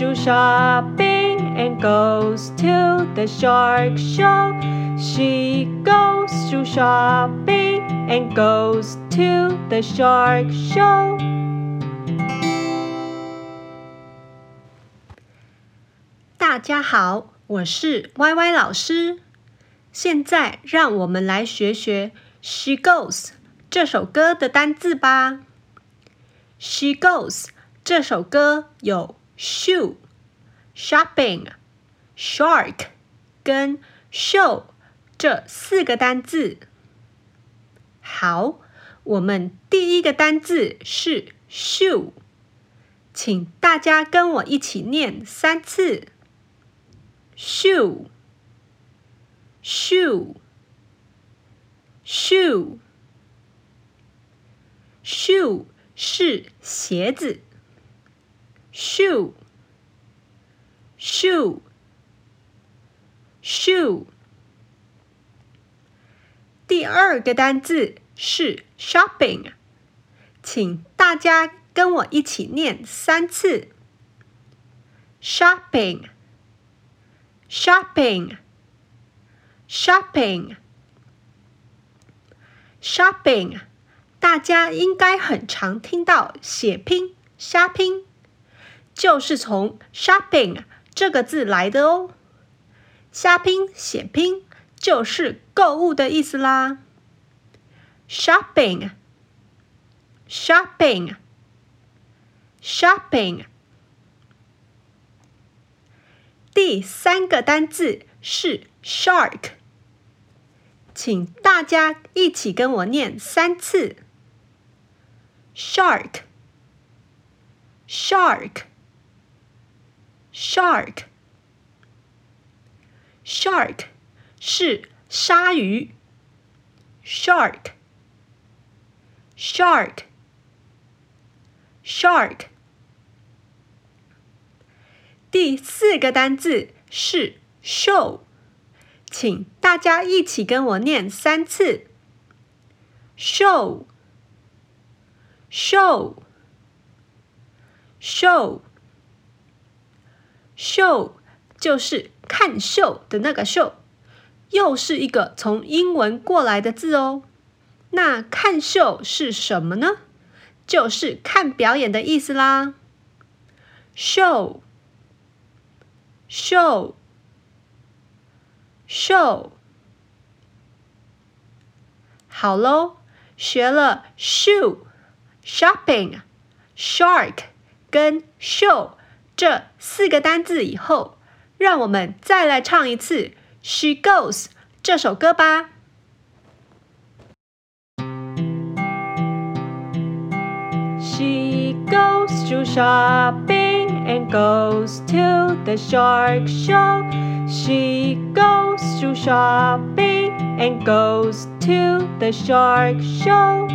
to shopping and goes to the shark show. She goes to shopping and goes to the shark show. 大家好，我是 Y Y 老师。现在让我们来学学 She Goes 这首歌的单字吧。She Goes 这首歌有 shoe、shopping、shark 跟 show 这四个单字。好，我们第一个单字是 shoe，请大家跟我一起念三次。shoe, shoe, shoe, shoe 是鞋子。Shoe, shoe, shoe。第二个单字是 shopping，请大家跟我一起念三次。shopping。shopping, shopping, shopping，大家应该很常听到写拼、虾拼，就是从 shopping 这个字来的哦。瞎拼、写拼就是购物的意思啦。shopping, shopping, shopping。第三个单字是 shark，请大家一起跟我念三次。shark，shark Shark，shark 是鲨鱼。shark，shark，shark。第四个单字是 show，请大家一起跟我念三次。Show，show，show show，show，show，show 就是看秀的那个秀，又是一个从英文过来的字哦。那看秀是什么呢？就是看表演的意思啦。show。show show 好喽，学了 shoe、shopping、shark 跟 show 这四个单字以后，让我们再来唱一次《She Goes》这首歌吧。She goes to shopping. and goes to the shark show. She goes to shopping and goes to the shark show.